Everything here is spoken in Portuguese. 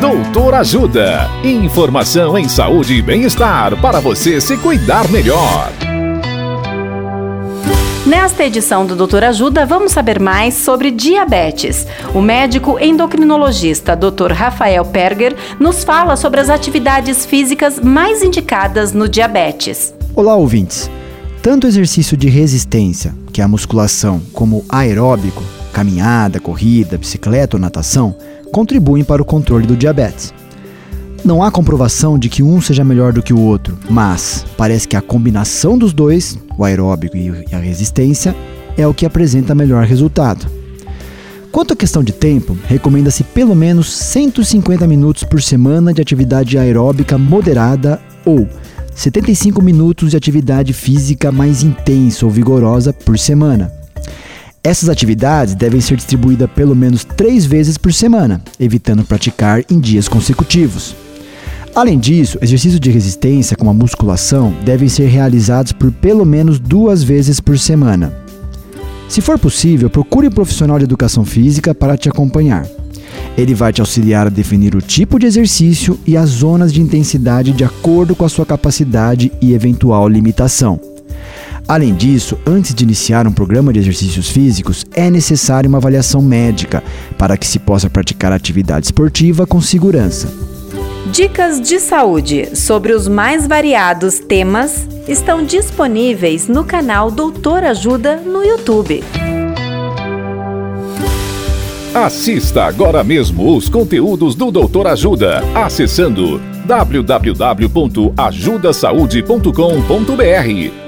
Doutor Ajuda. Informação em saúde e bem-estar para você se cuidar melhor. Nesta edição do Doutor Ajuda, vamos saber mais sobre diabetes. O médico endocrinologista Dr. Rafael Perger nos fala sobre as atividades físicas mais indicadas no diabetes. Olá, ouvintes. Tanto o exercício de resistência, que é a musculação, como aeróbico, caminhada, corrida, bicicleta ou natação, contribuem para o controle do diabetes. Não há comprovação de que um seja melhor do que o outro, mas parece que a combinação dos dois, o aeróbico e a resistência, é o que apresenta melhor resultado. Quanto à questão de tempo, recomenda-se pelo menos 150 minutos por semana de atividade aeróbica moderada ou 75 minutos de atividade física mais intensa ou vigorosa por semana. Essas atividades devem ser distribuídas pelo menos três vezes por semana, evitando praticar em dias consecutivos. Além disso, exercícios de resistência como a musculação devem ser realizados por pelo menos duas vezes por semana. Se for possível, procure um profissional de educação física para te acompanhar. Ele vai te auxiliar a definir o tipo de exercício e as zonas de intensidade de acordo com a sua capacidade e eventual limitação. Além disso, antes de iniciar um programa de exercícios físicos, é necessária uma avaliação médica para que se possa praticar atividade esportiva com segurança. Dicas de saúde sobre os mais variados temas estão disponíveis no canal Doutor Ajuda no YouTube. Assista agora mesmo os conteúdos do Doutor Ajuda acessando www.ajudasaude.com.br